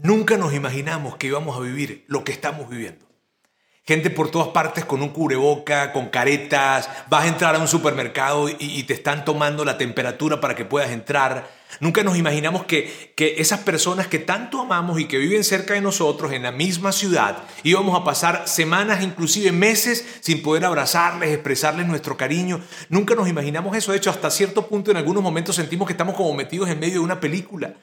Nunca nos imaginamos que íbamos a vivir lo que estamos viviendo. Gente por todas partes con un cubreboca, con caretas, vas a entrar a un supermercado y, te están tomando la temperatura para que puedas entrar. Nunca nos imaginamos que, que esas personas que tanto amamos y que viven cerca de nosotros en la misma ciudad íbamos a pasar semanas, inclusive meses, sin poder abrazarles, expresarles nuestro cariño. Nunca nos imaginamos eso. De hecho, hasta cierto punto en algunos momentos sentimos que estamos como metidos en medio de una película.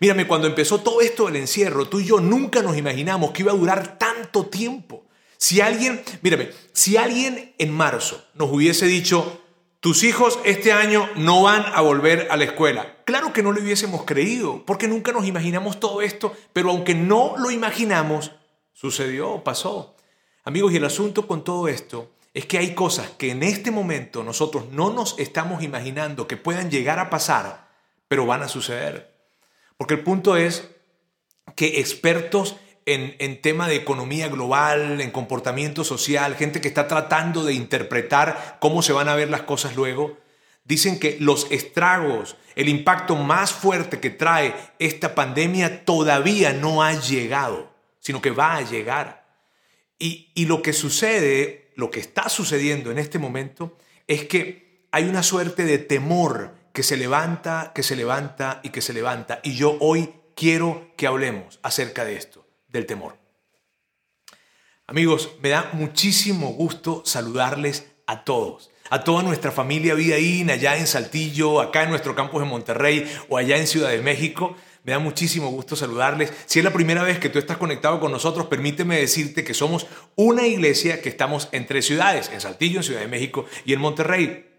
Mírame, cuando empezó todo esto del encierro, tú y yo nunca nos imaginamos que iba a durar tanto tiempo. Si alguien, mírame, si alguien en marzo nos hubiese dicho, tus hijos este año no van a volver a la escuela, claro que no lo hubiésemos creído, porque nunca nos imaginamos todo esto, pero aunque no lo imaginamos, sucedió, pasó. Amigos, y el asunto con todo esto es que hay cosas que en este momento nosotros no nos estamos imaginando que puedan llegar a pasar, pero van a suceder. Porque el punto es que expertos en, tema de economía global, en comportamiento social, gente que está tratando de interpretar cómo se van a ver las cosas luego, dicen que los estragos, el impacto más fuerte que trae esta pandemia todavía no ha llegado, sino que va a llegar. Y, y lo que sucede, lo que está sucediendo en este momento, es que hay una suerte de temor que se levanta, que se levanta y que se levanta. Y yo hoy quiero que hablemos acerca de esto del temor. Amigos, me da muchísimo gusto saludarles a todos, a toda nuestra familia Vida In, allá en Saltillo, acá en nuestro campus de Monterrey o allá en Ciudad de México. Me da muchísimo gusto saludarles. Si es la primera vez que tú estás conectado con nosotros, permíteme decirte que somos una iglesia que estamos en tres ciudades, en Saltillo, en Ciudad de México y en Monterrey.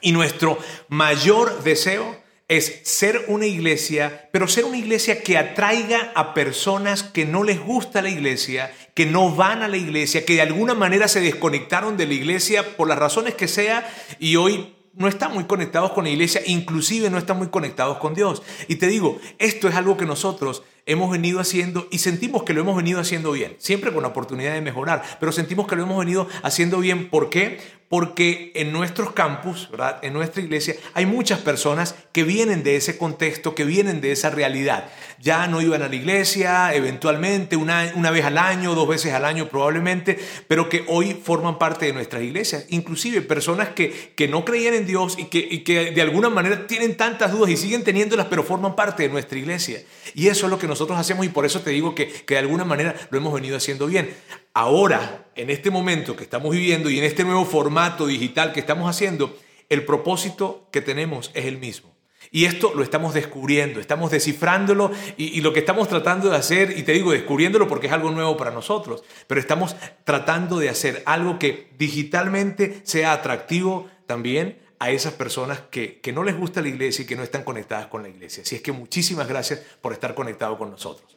Y nuestro mayor deseo es ser una iglesia, pero ser una iglesia que atraiga a personas que no les gusta la iglesia, que no van a la iglesia, que de alguna manera se desconectaron de la iglesia por las razones que sea y hoy no están muy conectados con la iglesia, inclusive no están muy conectados con Dios. Y te digo, esto es algo que nosotros hemos venido haciendo y sentimos que lo hemos venido haciendo bien, siempre con la oportunidad de mejorar, pero sentimos que lo hemos venido haciendo bien. ¿Por qué? Porque en nuestros campus, en nuestra iglesia, hay muchas personas que vienen de ese contexto, que vienen de esa realidad. Ya no iban a la iglesia eventualmente, una, una vez al año, dos veces al año probablemente, pero que hoy forman parte de nuestras iglesias. Inclusive personas que, que no creían en Dios y que, que de alguna manera tienen tantas dudas y siguen teniéndolas, pero forman parte de nuestra iglesia. Y eso es lo que nosotros hacemos y por eso te digo que, que de alguna manera lo hemos venido haciendo bien ahora, en este momento que estamos viviendo y en este nuevo formato digital que estamos haciendo, el propósito que tenemos es el mismo. Y esto lo estamos descubriendo, estamos descifrándolo y, lo que estamos tratando de hacer, y te digo descubriéndolo porque es algo nuevo para nosotros, pero estamos tratando de hacer algo que digitalmente sea atractivo también a esas personas que, que no les gusta la iglesia y que no están conectadas con la iglesia. Así es que muchísimas gracias por estar conectado con nosotros.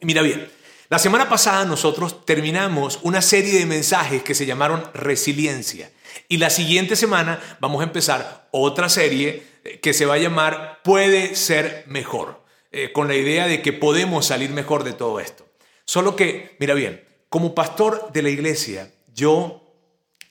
mira bien, la semana pasada nosotros terminamos una serie de mensajes que se llamaron resiliencia. Y la siguiente semana vamos a empezar otra serie eh, que se va a llamar Puede ser mejor, eh, con la idea de que podemos salir mejor de todo esto. Solo que, mira bien, como pastor de la iglesia, yo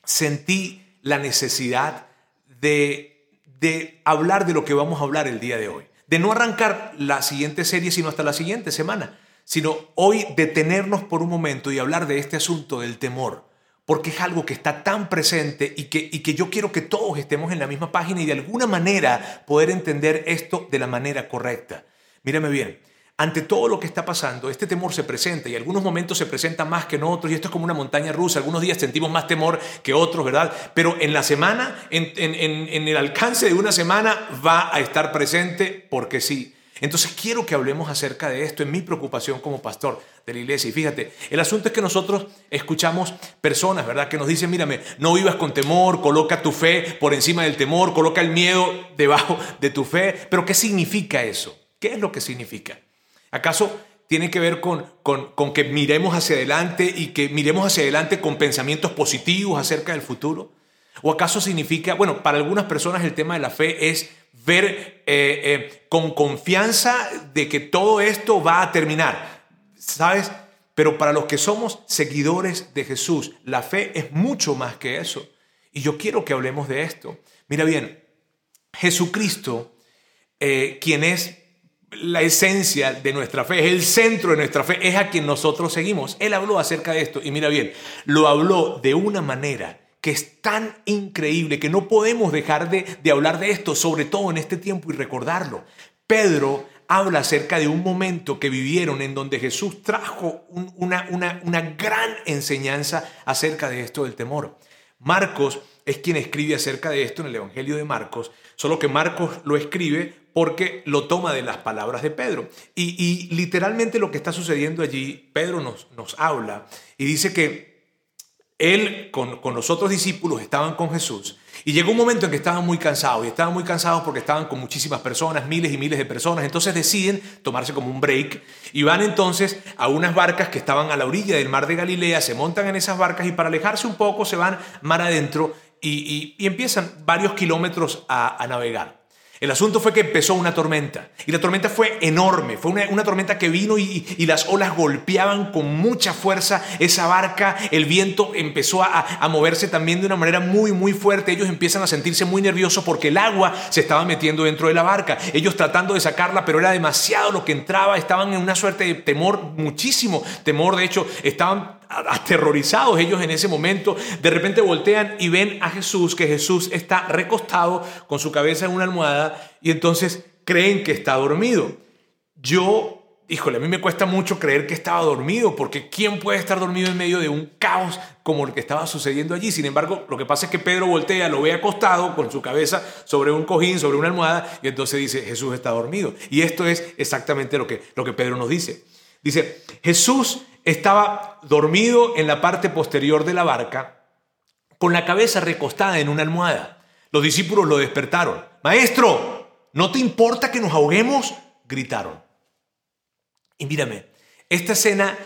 sentí la necesidad de, de hablar de lo que vamos a hablar el día de hoy. De no arrancar la siguiente serie, sino hasta la siguiente semana sino hoy detenernos por un momento y hablar de este asunto del temor, porque es algo que está tan presente y que, y que yo quiero que todos estemos en la misma página y de alguna manera poder entender esto de la manera correcta. Mírame bien, ante todo lo que está pasando, este temor se presenta y algunos momentos se presenta más que en otros y esto es como una montaña rusa, algunos días sentimos más temor que otros, ¿verdad? Pero en la semana, en, en, en el alcance de una semana va a estar presente porque sí. Entonces quiero que hablemos acerca de esto en mi preocupación como pastor de la iglesia. Y fíjate, el asunto es que nosotros escuchamos personas, ¿verdad? Que nos dicen, mírame, no vivas con temor, coloca tu fe por encima del temor, coloca el miedo debajo de tu fe. Pero ¿qué significa eso? ¿Qué es lo que significa? ¿Acaso tiene que ver con, con, con que miremos hacia adelante y que miremos hacia adelante con pensamientos positivos acerca del futuro? ¿O acaso significa, bueno, para algunas personas el tema de la fe es ver eh, eh, con confianza de que todo esto va a terminar, ¿sabes? Pero para los que somos seguidores de Jesús, la fe es mucho más que eso. Y yo quiero que hablemos de esto. Mira bien, Jesucristo, eh, quien es la esencia de nuestra fe, el centro de nuestra fe, es a quien nosotros seguimos. Él habló acerca de esto y mira bien, lo habló de una manera que es tan increíble que no podemos dejar de, de hablar de esto, sobre todo en este tiempo y recordarlo. Pedro habla acerca de un momento que vivieron en donde Jesús trajo una, una, una gran enseñanza acerca de esto del temor. Marcos es quien escribe acerca de esto en el Evangelio de Marcos, solo que Marcos lo escribe porque lo toma de las palabras de Pedro. Y, literalmente lo que está sucediendo allí, Pedro nos, nos habla y dice que él con, con, los otros discípulos estaban con Jesús y llegó un momento en que estaban muy cansados y estaban muy cansados porque estaban con muchísimas personas, miles y miles de personas, entonces deciden tomarse como un break y van entonces a unas barcas que estaban a la orilla del mar de Galilea, se montan en esas barcas y para alejarse un poco se van mar adentro y, empiezan varios kilómetros a navegar. El asunto fue que empezó una tormenta y la tormenta fue enorme, fue una, tormenta que vino y, las olas golpeaban con mucha fuerza esa barca, el viento empezó a, a, moverse también de una manera muy muy fuerte, ellos empiezan a sentirse muy nerviosos porque el agua se estaba metiendo dentro de la barca, ellos tratando de sacarla pero era demasiado lo que entraba, estaban en una suerte de temor, muchísimo temor, de hecho estaban aterrorizados ellos en ese momento, de repente voltean y ven a Jesús, que Jesús está recostado con su cabeza en una almohada y entonces creen que está dormido. Yo, híjole, a mí me cuesta mucho creer que estaba dormido, porque ¿quién puede estar dormido en medio de un caos como el que estaba sucediendo allí? Sin embargo, lo que pasa es que Pedro voltea, lo ve acostado con su cabeza sobre un cojín, sobre una almohada, y entonces dice, Jesús está dormido. Y esto es exactamente lo que, lo que Pedro nos dice. Dice, Jesús estaba dormido en la parte posterior de la barca, con la cabeza recostada en una almohada. Los discípulos lo despertaron. Maestro, ¿no te importa que nos ahoguemos? gritaron. Y mírame, esta escena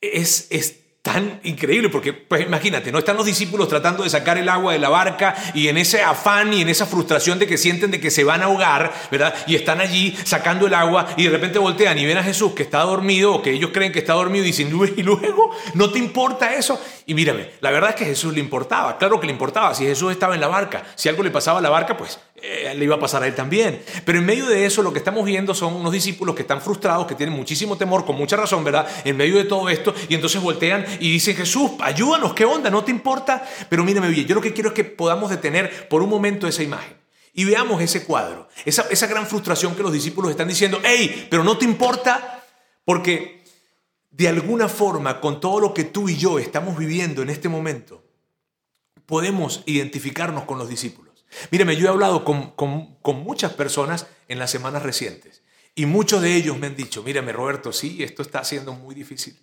es, es tan increíble, porque pues imagínate, no están los discípulos tratando de sacar el agua de la barca y en ese afán y en esa frustración de que sienten de que se van a ahogar, ¿verdad? Y están allí sacando el agua y de repente voltean y ven a Jesús que está dormido o que ellos creen que está dormido y dicen, y luego, ¿no te importa eso? Y mírame, la verdad es que a Jesús le importaba, claro que le importaba, si Jesús estaba en la barca, si algo le pasaba a la barca, pues eh, le iba a pasar a él también. Pero en medio de eso lo que estamos viendo son unos discípulos que están frustrados, que tienen muchísimo temor, con mucha razón, ¿verdad? En medio de todo esto, y entonces voltean y dicen, Jesús, ayúdanos, ¿qué onda? ¿No te importa? Pero mírame bien, yo lo que quiero es que podamos detener por un momento esa imagen. Y veamos ese cuadro, esa, esa gran frustración que los discípulos están diciendo, hey, pero no te importa, porque de alguna forma, con todo lo que tú y yo estamos viviendo en este momento, podemos identificarnos con los discípulos. Míreme, yo he hablado con, muchas personas en las semanas recientes y muchos de ellos me han dicho, mírame Roberto, sí, esto está siendo muy difícil.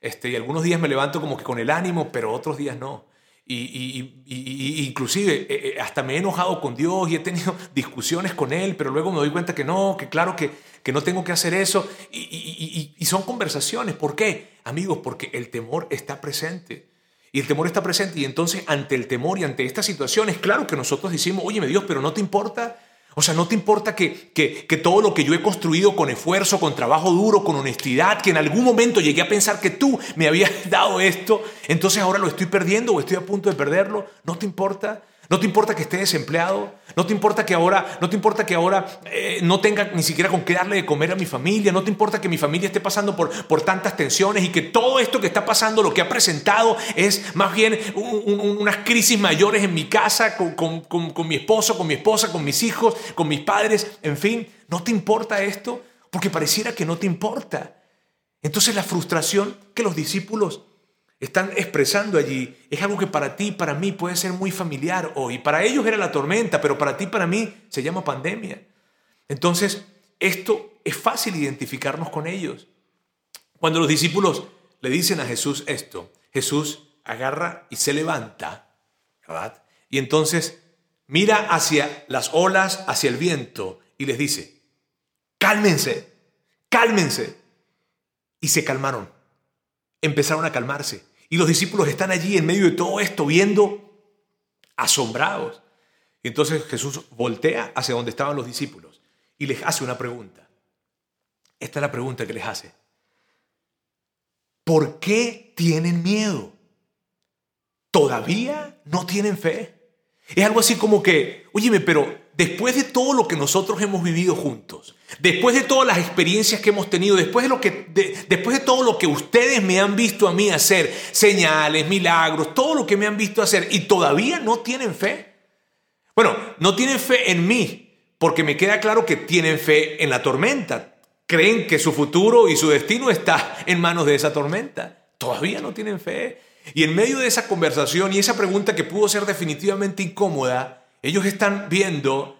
Este, y algunos días me levanto como que con el ánimo, pero otros días no. Y, inclusive eh, eh, hasta me he enojado con Dios y he tenido discusiones con Él, pero luego me doy cuenta que no, que claro que, que no tengo que hacer eso. y son conversaciones. ¿Por qué? Amigos, porque el temor está presente. Y el temor está presente y entonces ante el temor y ante estas situaciones, claro que nosotros decimos, oye, Dios, pero no te importa. O sea, no te importa que, que, que, todo lo que yo he construido con esfuerzo, con trabajo duro, con honestidad, que en algún momento llegué a pensar que tú me habías dado esto, entonces ahora lo estoy perdiendo o estoy a punto de perderlo. ¿No te importa? No te importa que esté desempleado. No te importa que ahora, no te importa que ahora eh, no tenga ni siquiera con qué darle de comer a mi familia. No te importa que mi familia esté pasando por, por tantas tensiones y que todo esto que está pasando, lo que ha presentado es más bien unas crisis mayores en mi casa, con, con mi esposo, con mi esposa, con mis hijos, con mis padres. En fin, ¿no te importa esto? Porque pareciera que no te importa. Entonces la frustración que los discípulos están expresando allí es algo que para ti, para mí puede ser muy familiar hoy. Para ellos era la tormenta, pero para ti, para mí se llama pandemia. Entonces, esto es fácil identificarnos con ellos. Cuando los discípulos le dicen a Jesús esto, Jesús agarra y se levanta, ¿verdad? Y entonces mira hacia las olas, hacia el viento y les dice, cálmense, cálmense. Y se calmaron, empezaron a calmarse. Y los discípulos están allí en medio de todo esto viendo asombrados. Entonces Jesús voltea hacia donde estaban los discípulos y les hace una pregunta. Esta es la pregunta que les hace. ¿Por qué tienen miedo? ¿Todavía no tienen fe? Es algo así como que, óyeme, pero después de todo lo que nosotros hemos vivido juntos, después de todas las experiencias que hemos tenido, después de, lo que, después de todo lo que ustedes me han visto a mí hacer, señales, milagros, todo lo que me han visto hacer, y todavía no tienen fe. Bueno, no tienen fe en mí, porque me queda claro que tienen fe en la tormenta. Creen que su futuro y su destino está en manos de esa tormenta. Todavía no tienen fe. Y en medio de esa conversación y esa pregunta que pudo ser definitivamente incómoda, ellos están viendo,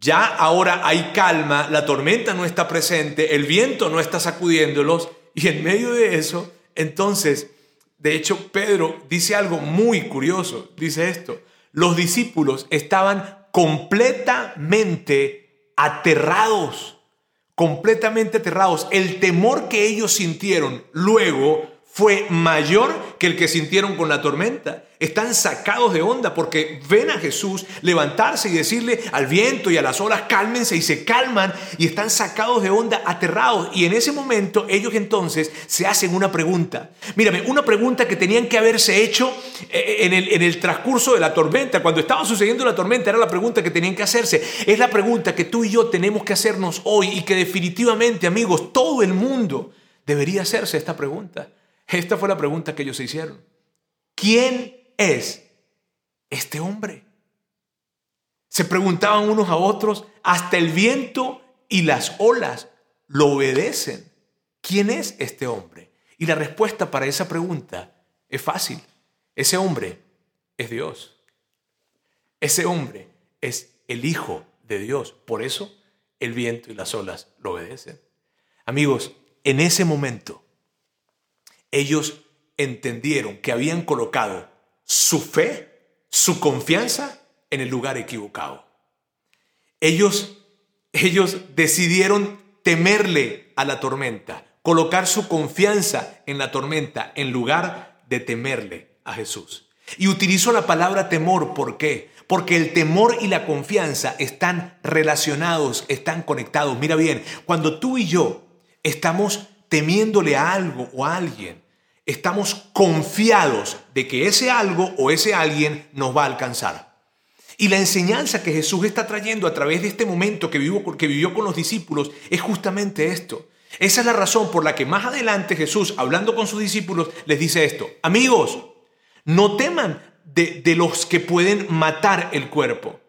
ya ahora hay calma, la tormenta no está presente, el viento no está sacudiéndolos, y en medio de eso, entonces, de hecho, Pedro dice algo muy curioso, dice esto, los discípulos estaban completamente aterrados, completamente aterrados. El temor que ellos sintieron luego fue mayor que el que sintieron con la tormenta. Están sacados de onda porque ven a Jesús levantarse y decirle al viento y a las olas, cálmense y se calman y están sacados de onda, aterrados. Y en ese momento ellos entonces se hacen una pregunta. Mírame, una pregunta que tenían que haberse hecho eh, en el, en el transcurso de la tormenta. Cuando estaba sucediendo la tormenta era la pregunta que tenían que hacerse. Es la pregunta que tú y yo tenemos que hacernos hoy y que definitivamente, amigos, todo el mundo debería hacerse esta pregunta. Esta fue la pregunta que ellos se hicieron. ¿Quién es este hombre? Se preguntaban unos a otros, hasta el viento y las olas lo obedecen. ¿Quién es este hombre? Y la respuesta para esa pregunta es fácil. Ese hombre es Dios. Ese hombre es el Hijo de Dios. Por eso el viento y las olas lo obedecen. Amigos, en ese momento ellos entendieron que habían colocado su fe, su confianza en el lugar equivocado. Ellos, ellos decidieron temerle a la tormenta, colocar su confianza en la tormenta en lugar de temerle a Jesús. Y utilizo la palabra temor, ¿por qué? Porque el temor y la confianza están relacionados, están conectados. Mira bien, cuando tú y yo estamos temiéndole a algo o a alguien, estamos confiados de que ese algo o ese alguien nos va a alcanzar. Y la enseñanza que Jesús está trayendo a través de este momento que vivió, con los discípulos es justamente esto. Esa es la razón por la que más adelante Jesús, hablando con sus discípulos, les dice esto. Amigos, no teman de los que pueden matar el cuerpo.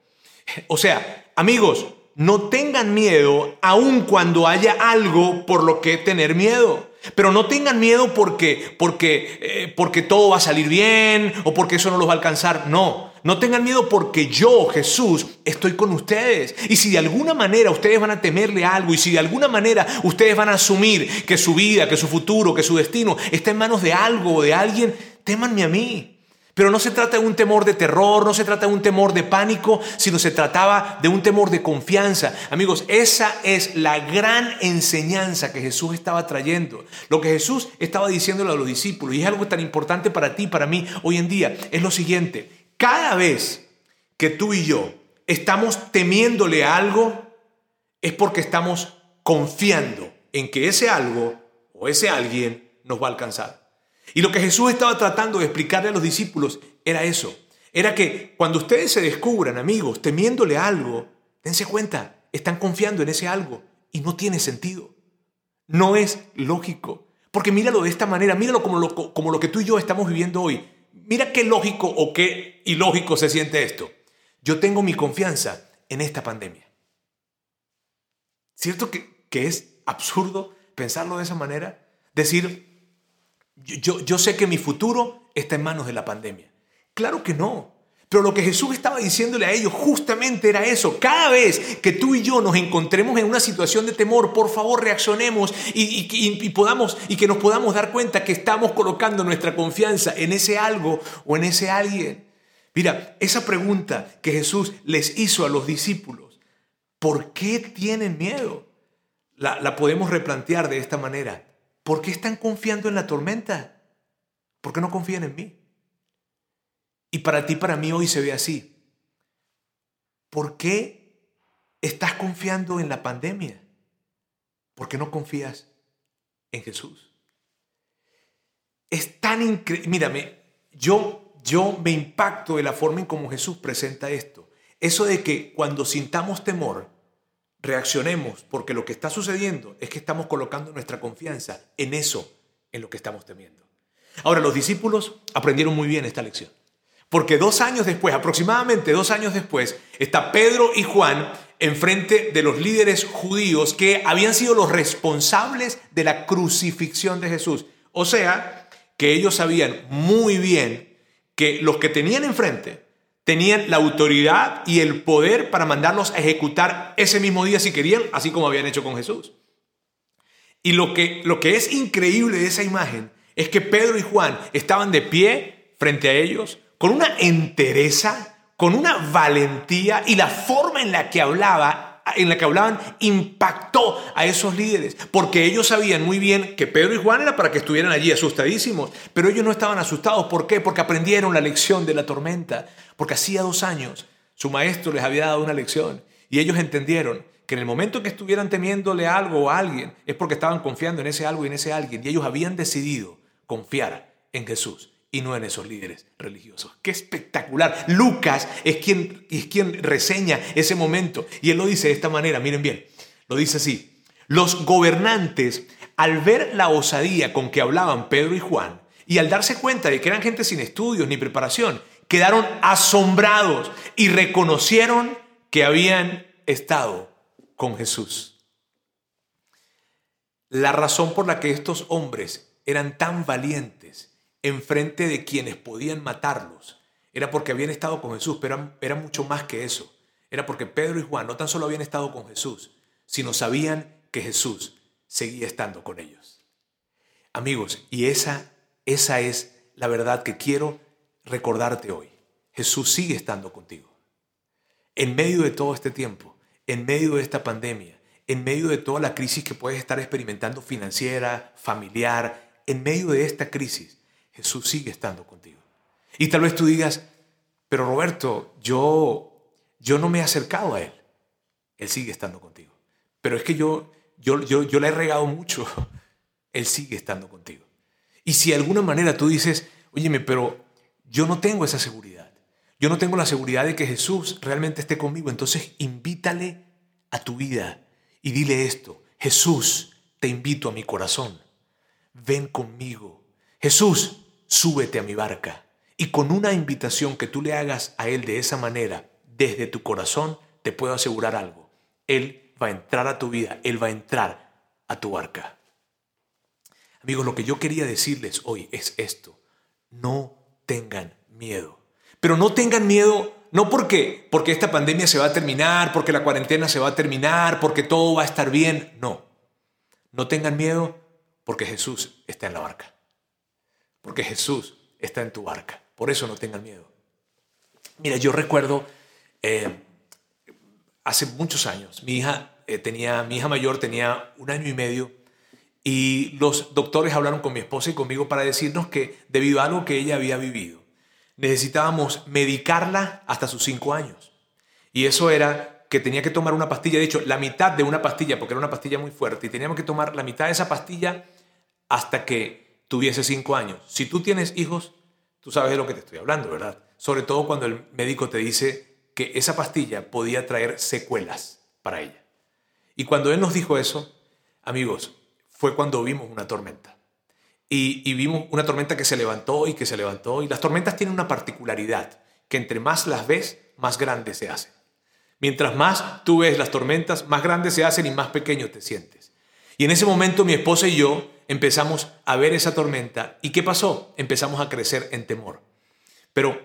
O sea, amigos, no tengan miedo aun cuando haya algo por lo que tener miedo. Pero no tengan miedo porque, porque, eh, porque todo va a salir bien o porque eso no los va a alcanzar. No, no tengan miedo porque yo, Jesús, estoy con ustedes. Y si de alguna manera ustedes van a temerle algo y si de alguna manera ustedes van a asumir que su vida, que su futuro, que su destino está en manos de algo o de alguien, témanme a mí. Pero no se trata de un temor de terror, no se trata de un temor de pánico, sino se trataba de un temor de confianza. Amigos, esa es la gran enseñanza que Jesús estaba trayendo. Lo que Jesús estaba diciéndole a los discípulos, y es algo tan importante para ti, para mí, hoy en día, es lo siguiente. Cada vez que tú y yo estamos temiéndole algo, es porque estamos confiando en que ese algo o ese alguien nos va a alcanzar. Y lo que Jesús estaba tratando de explicarle a los discípulos era eso. Era que cuando ustedes se descubran, amigos, temiéndole algo, dense cuenta, están confiando en ese algo y no tiene sentido. No es lógico. Porque míralo de esta manera, míralo como lo, como lo que tú y yo estamos viviendo hoy. Mira qué lógico o qué ilógico se siente esto. Yo tengo mi confianza en esta pandemia. ¿Cierto que, que es absurdo pensarlo de esa manera? Decir, yo, sé que mi futuro está en manos de la pandemia. Claro que no. Pero lo que Jesús estaba diciéndole a ellos justamente era eso. Cada vez que tú y yo nos encontremos en una situación de temor, por favor reaccionemos y, podamos, y que nos podamos dar cuenta que estamos colocando nuestra confianza en ese algo o en ese alguien. Mira, esa pregunta que Jesús les hizo a los discípulos, ¿por qué tienen miedo? La podemos replantear de esta manera. ¿Por qué están confiando en la tormenta? ¿Por qué no confían en mí? Y para ti, para mí hoy se ve así. ¿Por qué estás confiando en la pandemia? ¿Por qué no confías en Jesús? Es tan increíble. Mírame, yo, yo me impacto de la forma en cómo Jesús presenta esto. Eso de que cuando sintamos temor, reaccionemos porque lo que está sucediendo es que estamos colocando nuestra confianza en eso, en lo que estamos temiendo. Ahora, los discípulos aprendieron muy bien esta lección. Porque dos años después, aproximadamente dos años después, está Pedro y Juan enfrente de los líderes judíos que habían sido los responsables de la crucifixión de Jesús. O sea, que ellos sabían muy bien que los que tenían enfrente tenían la autoridad y el poder para mandarlos a ejecutar ese mismo día si querían, así como habían hecho con Jesús. Y lo que, lo que es increíble de esa imagen es que Pedro y Juan estaban de pie frente a ellos con una entereza, con una valentía y la forma en la que hablaba en la que hablaban impactó a esos líderes, porque ellos sabían muy bien que Pedro y Juan era para que estuvieran allí asustadísimos, pero ellos no estaban asustados. ¿Por qué? Porque aprendieron la lección de la tormenta, porque hacía dos años su maestro les había dado una lección y ellos entendieron que en el momento que estuvieran temiéndole algo a alguien es porque estaban confiando en ese algo y en ese alguien y ellos habían decidido confiar en Jesús y no en esos líderes religiosos. Qué espectacular. Lucas es quien, es quien reseña ese momento y él lo dice de esta manera, miren bien, lo dice así. Los gobernantes, al ver la osadía con que hablaban Pedro y Juan, y al darse cuenta de que eran gente sin estudios ni preparación, quedaron asombrados y reconocieron que habían estado con Jesús. La razón por la que estos hombres eran tan valientes enfrente de quienes podían matarlos era porque habían estado con Jesús, pero era, mucho más que eso. Era porque Pedro y Juan no tan solo habían estado con Jesús, sino sabían que Jesús seguía estando con ellos. Amigos, y esa, esa es la verdad que quiero recordarte hoy. Jesús sigue estando contigo. En medio de todo este tiempo, en medio de esta pandemia, en medio de toda la crisis que puedes estar experimentando financiera, familiar, en medio de esta crisis, Jesús sigue estando contigo. Y tal vez tú digas, pero Roberto, yo, yo no me he acercado a Él. Él sigue estando contigo. Pero es que yo, yo, yo, yo le he regado mucho. Él sigue estando contigo. Y si de alguna manera tú dices, óyeme, pero yo no tengo esa seguridad. Yo no tengo la seguridad de que Jesús realmente esté conmigo. Entonces invítale a tu vida y dile esto. Jesús, te invito a mi corazón. Ven conmigo. Jesús, súbete a mi barca. Y con una invitación que tú le hagas a Él de esa manera, desde tu corazón, te puedo asegurar algo. Él va a entrar a tu vida, Él va a entrar a tu barca. Amigos, lo que yo quería decirles hoy es esto. No tengan miedo. Pero no tengan miedo no porque porque esta pandemia se va a terminar, porque la cuarentena se va a terminar, porque todo va a estar bien, no. No tengan miedo porque Jesús está en la barca porque Jesús está en tu barca. Por eso no tengan miedo. Mira, yo recuerdo eh, hace muchos años, mi hija, eh, tenía, mi hija mayor tenía un año y medio y los doctores hablaron con mi esposa y conmigo para decirnos que debido a algo que ella había vivido, necesitábamos medicarla hasta sus cinco años. Y eso era que tenía que tomar una pastilla, de hecho, la mitad de una pastilla, porque era una pastilla muy fuerte, y teníamos que tomar la mitad de esa pastilla hasta que tuviese cinco años. Si tú tienes hijos, tú sabes de lo que te estoy hablando, ¿verdad? Sobre todo cuando el médico te dice que esa pastilla podía traer secuelas para ella. Y cuando él nos dijo eso, amigos, fue cuando vimos una tormenta. Y, vimos una tormenta que se levantó y que se levantó. Y las tormentas tienen una particularidad, que entre más las ves, más grandes se hacen. Mientras más tú ves las tormentas, más grandes se hacen y más pequeño te sientes. Y en ese momento mi esposa y yo empezamos a ver esa tormenta. ¿Y qué pasó? Empezamos a crecer en temor. Pero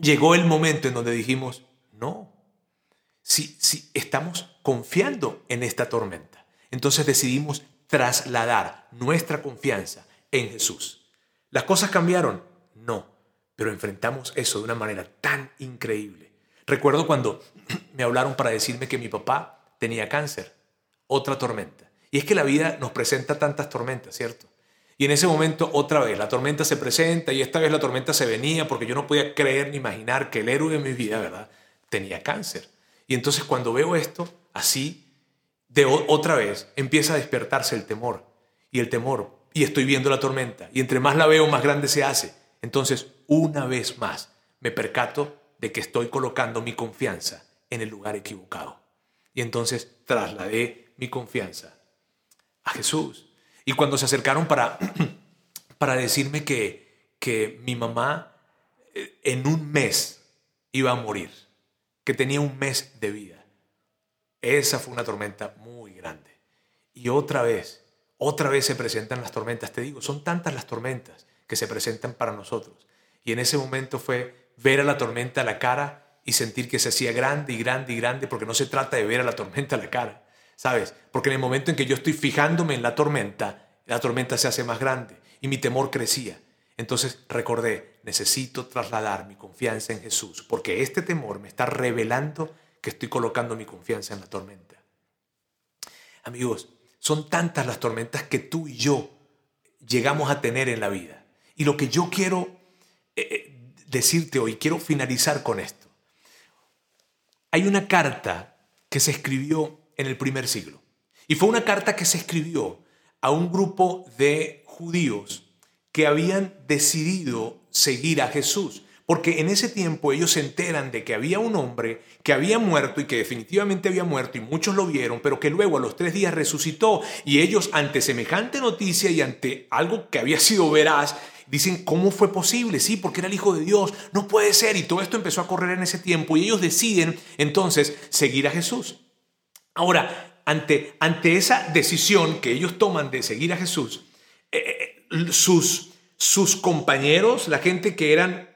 llegó el momento en donde dijimos, no, si, si estamos confiando en esta tormenta, entonces decidimos trasladar nuestra confianza en Jesús. ¿Las cosas cambiaron? No, pero enfrentamos eso de una manera tan increíble. Recuerdo cuando me hablaron para decirme que mi papá tenía cáncer, otra tormenta. Y es que la vida nos presenta tantas tormentas, ¿cierto? Y en ese momento, otra vez, la tormenta se presenta y esta vez la tormenta se venía porque yo no podía creer ni imaginar que el héroe de mi vida, ¿verdad?, tenía cáncer. Y entonces cuando veo esto, así, de otra vez, empieza a despertarse el temor. Y el temor, y estoy viendo la tormenta. Y entre más la veo, más grande se hace. Entonces, una vez más, me percato de que estoy colocando mi confianza en el lugar equivocado. Y entonces trasladé mi confianza a Jesús. Y cuando se acercaron para, para decirme que, que mi mamá eh, en un mes iba a morir, que tenía un mes de vida, esa fue una tormenta muy grande. Y otra vez, otra vez se presentan las tormentas. Te digo, son tantas las tormentas que se presentan para nosotros. Y en ese momento fue ver a la tormenta a la cara y sentir que se hacía grande y grande y grande, porque no se trata de ver a la tormenta a la cara, ¿sabes? Porque en el momento en que yo estoy fijándome en la tormenta, la tormenta se hace más grande y mi temor crecía. Entonces recordé, necesito trasladar mi confianza en Jesús, porque este temor me está revelando que estoy colocando mi confianza en la tormenta. Amigos, son tantas las tormentas que tú y yo llegamos a tener en la vida. Y lo que yo quiero eh, eh, decirte hoy, quiero finalizar con esto. Hay una carta que se escribió en el primer siglo. Y fue una carta que se escribió a un grupo de judíos que habían decidido seguir a Jesús. Porque en ese tiempo ellos se enteran de que había un hombre que había muerto y que definitivamente había muerto y muchos lo vieron, pero que luego a los tres días resucitó y ellos ante semejante noticia y ante algo que había sido veraz, dicen, ¿cómo fue posible? Sí, porque era el Hijo de Dios, no puede ser. Y todo esto empezó a correr en ese tiempo y ellos deciden entonces seguir a Jesús. Ahora, ante, ante esa decisión que ellos toman de seguir a Jesús, eh, eh, sus, sus compañeros, la gente que eran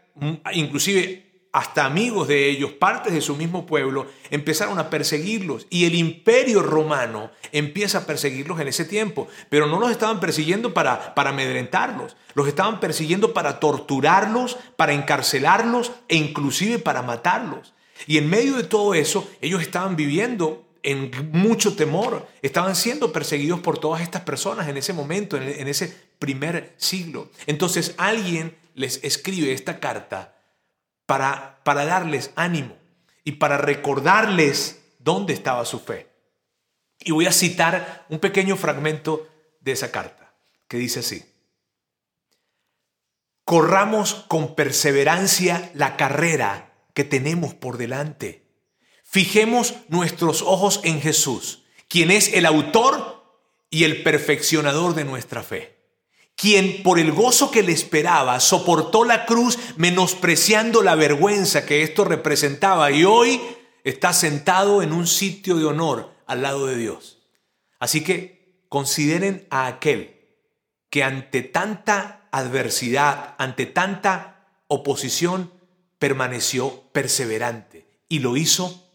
inclusive hasta amigos de ellos, partes de su mismo pueblo, empezaron a perseguirlos. Y el imperio romano empieza a perseguirlos en ese tiempo, pero no los estaban persiguiendo para, para amedrentarlos, los estaban persiguiendo para torturarlos, para encarcelarlos e inclusive para matarlos. Y en medio de todo eso, ellos estaban viviendo en mucho temor, estaban siendo perseguidos por todas estas personas en ese momento, en ese primer siglo. Entonces alguien les escribe esta carta para, para darles ánimo y para recordarles dónde estaba su fe. Y voy a citar un pequeño fragmento de esa carta, que dice así. Corramos con perseverancia la carrera que tenemos por delante. Fijemos nuestros ojos en Jesús, quien es el autor y el perfeccionador de nuestra fe quien por el gozo que le esperaba soportó la cruz menospreciando la vergüenza que esto representaba y hoy está sentado en un sitio de honor al lado de Dios. Así que consideren a aquel que ante tanta adversidad, ante tanta oposición, permaneció perseverante y lo hizo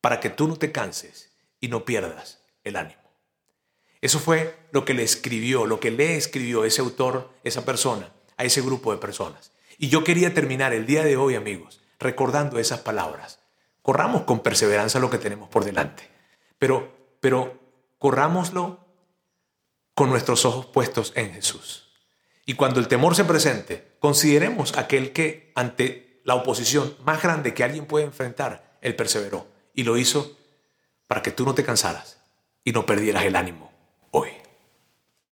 para que tú no te canses y no pierdas el ánimo. Eso fue lo que le escribió, lo que le escribió ese autor, esa persona, a ese grupo de personas. Y yo quería terminar el día de hoy, amigos, recordando esas palabras. Corramos con perseverancia lo que tenemos por delante, pero, pero corrámoslo con nuestros ojos puestos en Jesús. Y cuando el temor se presente, consideremos aquel que ante la oposición más grande que alguien puede enfrentar, él perseveró y lo hizo para que tú no te cansaras y no perdieras el ánimo hoy.